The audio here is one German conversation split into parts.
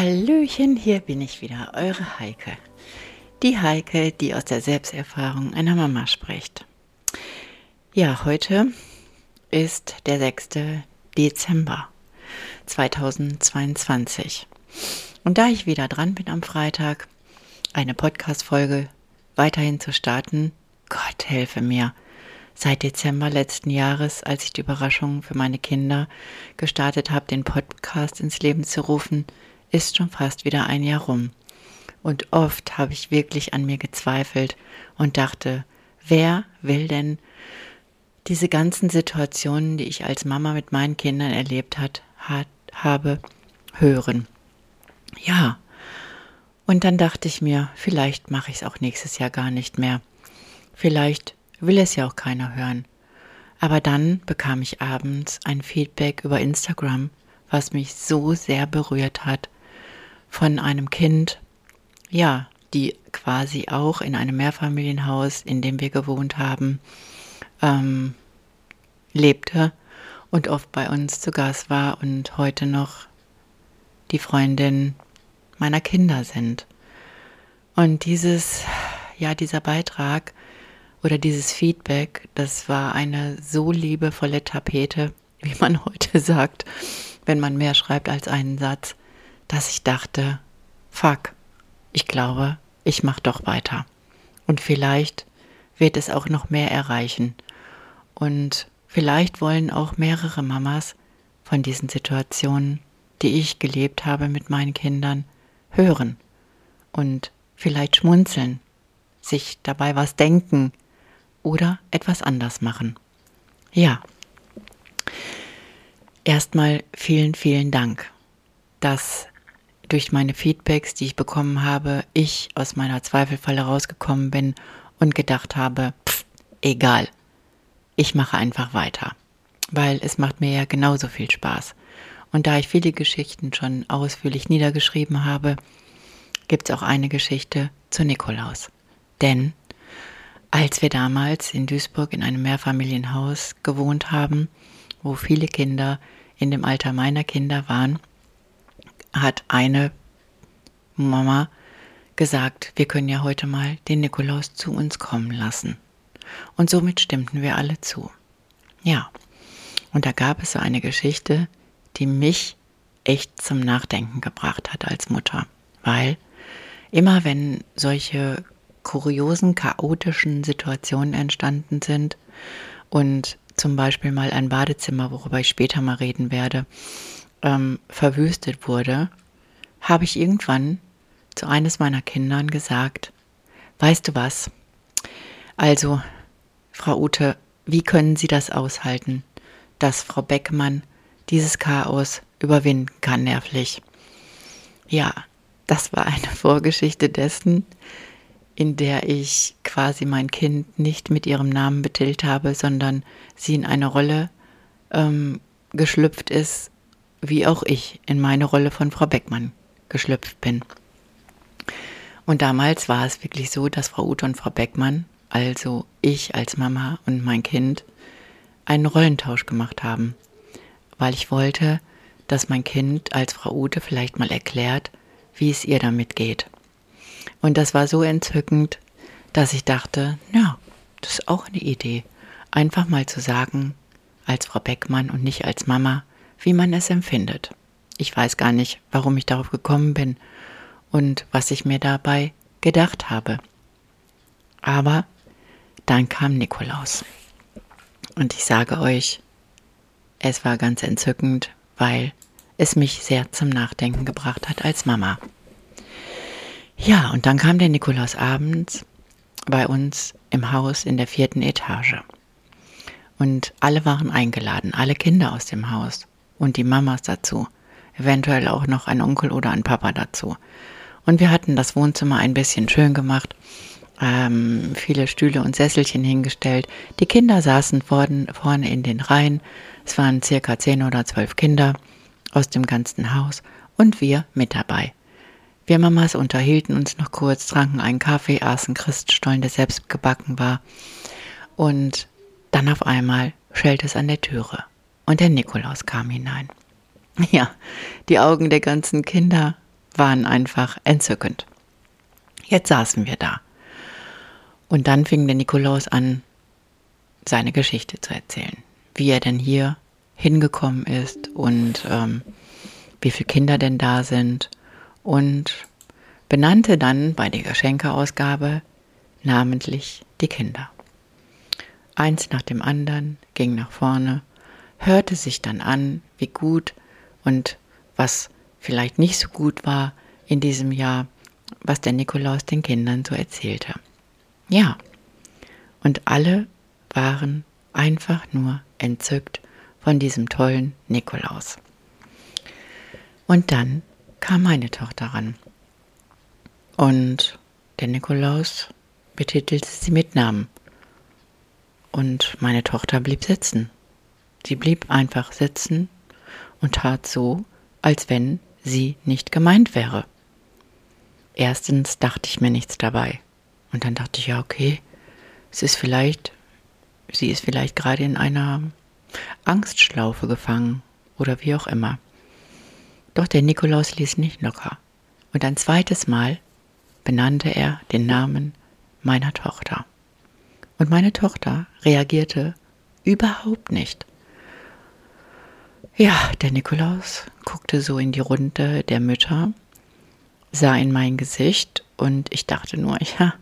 Hallöchen, hier bin ich wieder, eure Heike. Die Heike, die aus der Selbsterfahrung einer Mama spricht. Ja, heute ist der 6. Dezember 2022. Und da ich wieder dran bin am Freitag, eine Podcast-Folge weiterhin zu starten, Gott helfe mir. Seit Dezember letzten Jahres, als ich die Überraschung für meine Kinder gestartet habe, den Podcast ins Leben zu rufen, ist schon fast wieder ein Jahr rum. Und oft habe ich wirklich an mir gezweifelt und dachte, wer will denn diese ganzen Situationen, die ich als Mama mit meinen Kindern erlebt hat, hat, habe, hören? Ja. Und dann dachte ich mir, vielleicht mache ich es auch nächstes Jahr gar nicht mehr. Vielleicht will es ja auch keiner hören. Aber dann bekam ich abends ein Feedback über Instagram, was mich so sehr berührt hat von einem Kind, ja, die quasi auch in einem Mehrfamilienhaus, in dem wir gewohnt haben, ähm, lebte und oft bei uns zu Gast war und heute noch die Freundin meiner Kinder sind. Und dieses, ja, dieser Beitrag oder dieses Feedback, das war eine so liebevolle Tapete, wie man heute sagt, wenn man mehr schreibt als einen Satz dass ich dachte, fuck, ich glaube, ich mache doch weiter. Und vielleicht wird es auch noch mehr erreichen. Und vielleicht wollen auch mehrere Mamas von diesen Situationen, die ich gelebt habe mit meinen Kindern, hören und vielleicht schmunzeln, sich dabei was denken oder etwas anders machen. Ja. Erstmal vielen, vielen Dank, dass durch meine Feedbacks, die ich bekommen habe, ich aus meiner Zweifelfalle rausgekommen bin und gedacht habe, pff, egal, ich mache einfach weiter, weil es macht mir ja genauso viel Spaß. Und da ich viele Geschichten schon ausführlich niedergeschrieben habe, gibt es auch eine Geschichte zu Nikolaus. Denn als wir damals in Duisburg in einem Mehrfamilienhaus gewohnt haben, wo viele Kinder in dem Alter meiner Kinder waren, hat eine Mama gesagt, wir können ja heute mal den Nikolaus zu uns kommen lassen. Und somit stimmten wir alle zu. Ja, und da gab es so eine Geschichte, die mich echt zum Nachdenken gebracht hat als Mutter, weil immer wenn solche kuriosen, chaotischen Situationen entstanden sind und zum Beispiel mal ein Badezimmer, worüber ich später mal reden werde, ähm, verwüstet wurde, habe ich irgendwann zu eines meiner Kindern gesagt, weißt du was? Also, Frau Ute, wie können Sie das aushalten, dass Frau Beckmann dieses Chaos überwinden kann nervlich? Ja, das war eine Vorgeschichte dessen, in der ich quasi mein Kind nicht mit ihrem Namen betitelt habe, sondern sie in eine Rolle ähm, geschlüpft ist, wie auch ich in meine Rolle von Frau Beckmann geschlüpft bin. Und damals war es wirklich so, dass Frau Ute und Frau Beckmann, also ich als Mama und mein Kind, einen Rollentausch gemacht haben, weil ich wollte, dass mein Kind als Frau Ute vielleicht mal erklärt, wie es ihr damit geht. Und das war so entzückend, dass ich dachte, ja, das ist auch eine Idee, einfach mal zu sagen, als Frau Beckmann und nicht als Mama, wie man es empfindet. Ich weiß gar nicht, warum ich darauf gekommen bin und was ich mir dabei gedacht habe. Aber dann kam Nikolaus. Und ich sage euch, es war ganz entzückend, weil es mich sehr zum Nachdenken gebracht hat als Mama. Ja, und dann kam der Nikolaus abends bei uns im Haus in der vierten Etage. Und alle waren eingeladen, alle Kinder aus dem Haus und die Mamas dazu. Eventuell auch noch ein Onkel oder ein Papa dazu. Und wir hatten das Wohnzimmer ein bisschen schön gemacht, ähm, viele Stühle und Sesselchen hingestellt. Die Kinder saßen vorn, vorne in den Reihen. Es waren circa zehn oder zwölf Kinder aus dem ganzen Haus und wir mit dabei. Wir Mamas unterhielten uns noch kurz, tranken einen Kaffee, aßen Christstollen, der selbst gebacken war. Und dann auf einmal schellte es an der Türe und der Nikolaus kam hinein. Ja, die Augen der ganzen Kinder waren einfach entzückend. Jetzt saßen wir da. Und dann fing der Nikolaus an, seine Geschichte zu erzählen. Wie er denn hier hingekommen ist und ähm, wie viele Kinder denn da sind. Und benannte dann bei der Geschenkeausgabe namentlich die Kinder. Eins nach dem anderen ging nach vorne, hörte sich dann an, wie gut und was vielleicht nicht so gut war in diesem Jahr, was der Nikolaus den Kindern so erzählte. Ja, und alle waren einfach nur entzückt von diesem tollen Nikolaus. Und dann kam meine Tochter ran. Und der Nikolaus betitelte sie mit Namen. Und meine Tochter blieb sitzen. Sie blieb einfach sitzen und tat so, als wenn sie nicht gemeint wäre. Erstens dachte ich mir nichts dabei. Und dann dachte ich, ja, okay, es ist vielleicht, sie ist vielleicht gerade in einer Angstschlaufe gefangen oder wie auch immer. Doch der Nikolaus ließ nicht locker. Und ein zweites Mal benannte er den Namen meiner Tochter. Und meine Tochter reagierte überhaupt nicht. Ja, der Nikolaus guckte so in die Runde der Mütter, sah in mein Gesicht und ich dachte nur, ja,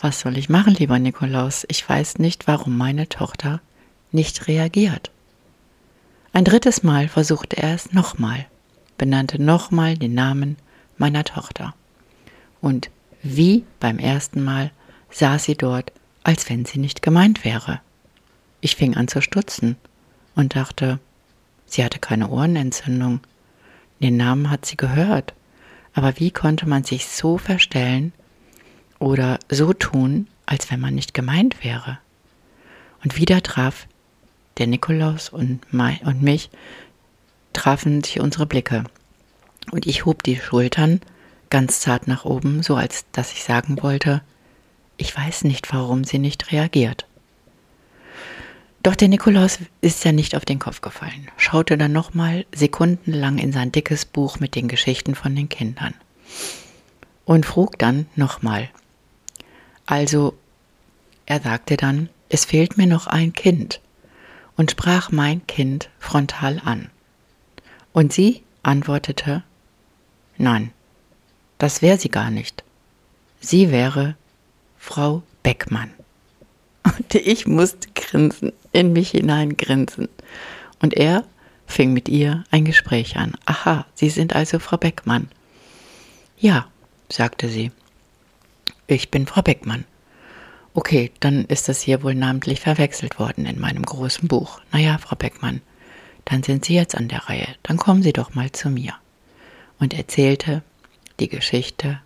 was soll ich machen, lieber Nikolaus? Ich weiß nicht, warum meine Tochter nicht reagiert. Ein drittes Mal versuchte er es nochmal, benannte nochmal den Namen meiner Tochter. Und wie beim ersten Mal saß sie dort, als wenn sie nicht gemeint wäre. Ich fing an zu stutzen und dachte, sie hatte keine Ohrenentzündung. Den Namen hat sie gehört. Aber wie konnte man sich so verstellen oder so tun, als wenn man nicht gemeint wäre? Und wieder traf der Nikolaus und, und mich, trafen sich unsere Blicke. Und ich hob die Schultern ganz zart nach oben, so als dass ich sagen wollte, ich weiß nicht, warum sie nicht reagiert. Doch der Nikolaus ist ja nicht auf den Kopf gefallen, schaute dann nochmal sekundenlang in sein dickes Buch mit den Geschichten von den Kindern und frug dann nochmal. Also, er sagte dann, es fehlt mir noch ein Kind und sprach mein Kind frontal an. Und sie antwortete, nein, das wäre sie gar nicht. Sie wäre Frau Beckmann. Und ich musste grinsen, in mich hinein grinsen. Und er fing mit ihr ein Gespräch an. Aha, Sie sind also Frau Beckmann. Ja, sagte sie. Ich bin Frau Beckmann. Okay, dann ist das hier wohl namentlich verwechselt worden in meinem großen Buch. Naja, Frau Beckmann, dann sind Sie jetzt an der Reihe. Dann kommen Sie doch mal zu mir. Und erzählte die Geschichte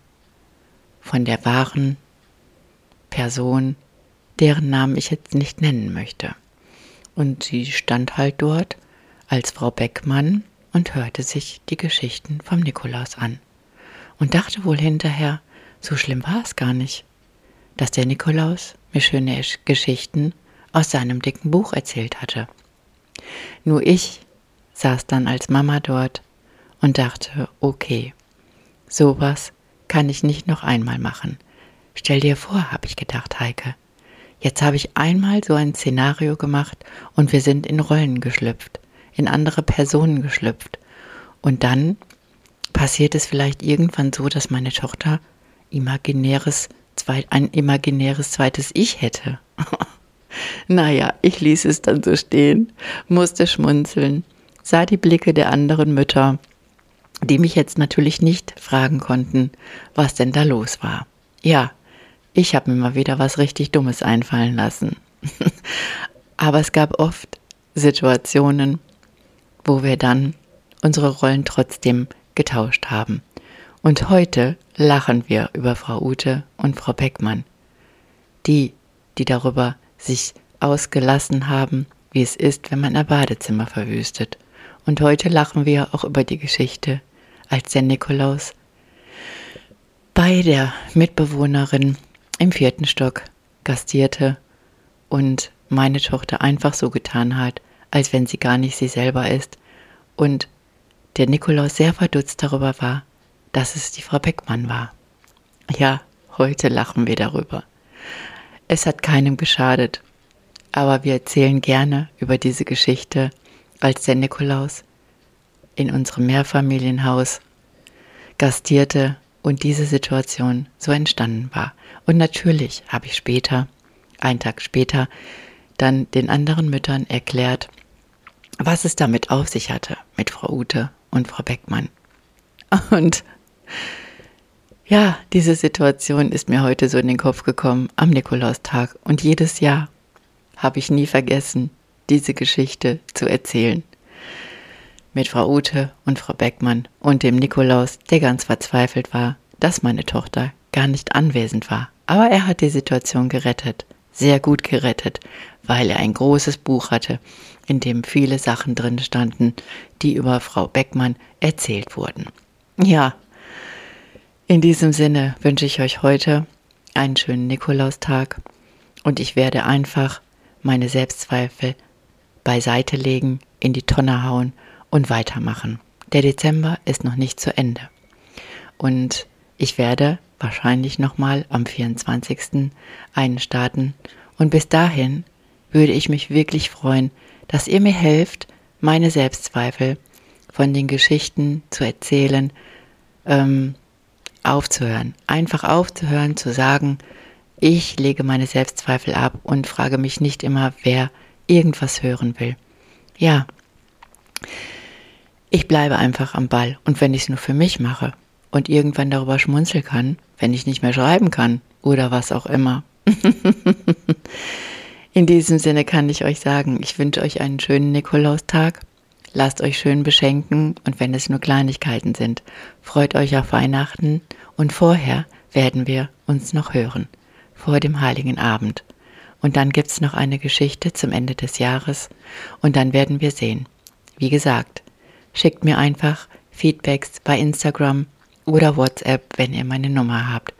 von der wahren Person, deren Namen ich jetzt nicht nennen möchte. Und sie stand halt dort als Frau Beckmann und hörte sich die Geschichten vom Nikolaus an und dachte wohl hinterher, so schlimm war es gar nicht, dass der Nikolaus mir schöne Geschichten aus seinem dicken Buch erzählt hatte. Nur ich saß dann als Mama dort und dachte, okay, sowas kann ich nicht noch einmal machen. Stell dir vor, habe ich gedacht, Heike, Jetzt habe ich einmal so ein Szenario gemacht und wir sind in Rollen geschlüpft, in andere Personen geschlüpft. Und dann passiert es vielleicht irgendwann so, dass meine Tochter imaginäres, ein imaginäres zweites Ich hätte. naja, ich ließ es dann so stehen, musste schmunzeln, sah die Blicke der anderen Mütter, die mich jetzt natürlich nicht fragen konnten, was denn da los war. Ja, ich habe mir mal wieder was richtig Dummes einfallen lassen. Aber es gab oft Situationen, wo wir dann unsere Rollen trotzdem getauscht haben. Und heute lachen wir über Frau Ute und Frau Beckmann. Die, die darüber sich ausgelassen haben, wie es ist, wenn man ein Badezimmer verwüstet. Und heute lachen wir auch über die Geschichte, als der Nikolaus bei der Mitbewohnerin im vierten Stock gastierte und meine Tochter einfach so getan hat, als wenn sie gar nicht sie selber ist und der Nikolaus sehr verdutzt darüber war, dass es die Frau Beckmann war. Ja, heute lachen wir darüber. Es hat keinem geschadet, aber wir erzählen gerne über diese Geschichte, als der Nikolaus in unserem Mehrfamilienhaus gastierte und diese Situation so entstanden war. Und natürlich habe ich später, einen Tag später, dann den anderen Müttern erklärt, was es damit auf sich hatte mit Frau Ute und Frau Beckmann. Und ja, diese Situation ist mir heute so in den Kopf gekommen am Nikolaustag. Und jedes Jahr habe ich nie vergessen, diese Geschichte zu erzählen. Mit Frau Ute und Frau Beckmann und dem Nikolaus, der ganz verzweifelt war, dass meine Tochter gar nicht anwesend war. Aber er hat die Situation gerettet, sehr gut gerettet, weil er ein großes Buch hatte, in dem viele Sachen drin standen, die über Frau Beckmann erzählt wurden. Ja, in diesem Sinne wünsche ich euch heute einen schönen Nikolaustag und ich werde einfach meine Selbstzweifel beiseite legen, in die Tonne hauen und weitermachen. Der Dezember ist noch nicht zu Ende. Und ich werde wahrscheinlich nochmal am 24. einen starten. Und bis dahin würde ich mich wirklich freuen, dass ihr mir helft, meine Selbstzweifel von den Geschichten zu erzählen, ähm, aufzuhören. Einfach aufzuhören, zu sagen, ich lege meine Selbstzweifel ab und frage mich nicht immer, wer irgendwas hören will. Ja, ich bleibe einfach am Ball und wenn ich es nur für mich mache und irgendwann darüber schmunzeln kann, wenn ich nicht mehr schreiben kann oder was auch immer. In diesem Sinne kann ich euch sagen, ich wünsche euch einen schönen Nikolaustag. Lasst euch schön beschenken und wenn es nur Kleinigkeiten sind, freut euch auf Weihnachten und vorher werden wir uns noch hören, vor dem heiligen Abend. Und dann gibt's noch eine Geschichte zum Ende des Jahres und dann werden wir sehen. Wie gesagt, schickt mir einfach Feedbacks bei Instagram oder WhatsApp, wenn ihr meine Nummer habt.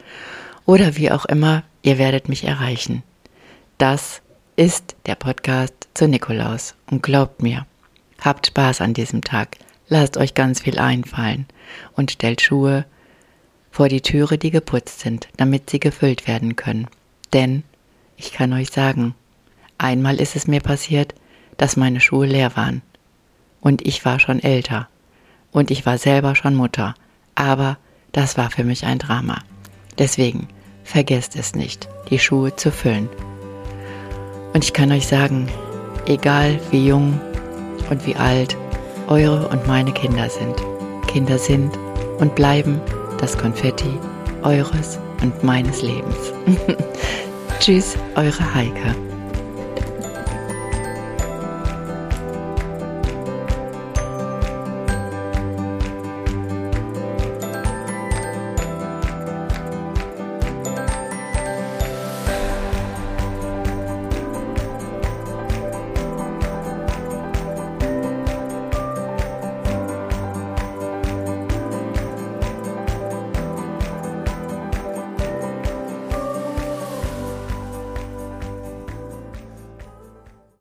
Oder wie auch immer, ihr werdet mich erreichen. Das ist der Podcast zu Nikolaus. Und glaubt mir, habt Spaß an diesem Tag. Lasst euch ganz viel einfallen und stellt Schuhe vor die Türe, die geputzt sind, damit sie gefüllt werden können. Denn, ich kann euch sagen, einmal ist es mir passiert, dass meine Schuhe leer waren. Und ich war schon älter. Und ich war selber schon Mutter. Aber das war für mich ein Drama. Deswegen, vergesst es nicht, die Schuhe zu füllen. Und ich kann euch sagen, egal wie jung und wie alt eure und meine Kinder sind, Kinder sind und bleiben das Konfetti eures und meines Lebens. Tschüss, eure Heike.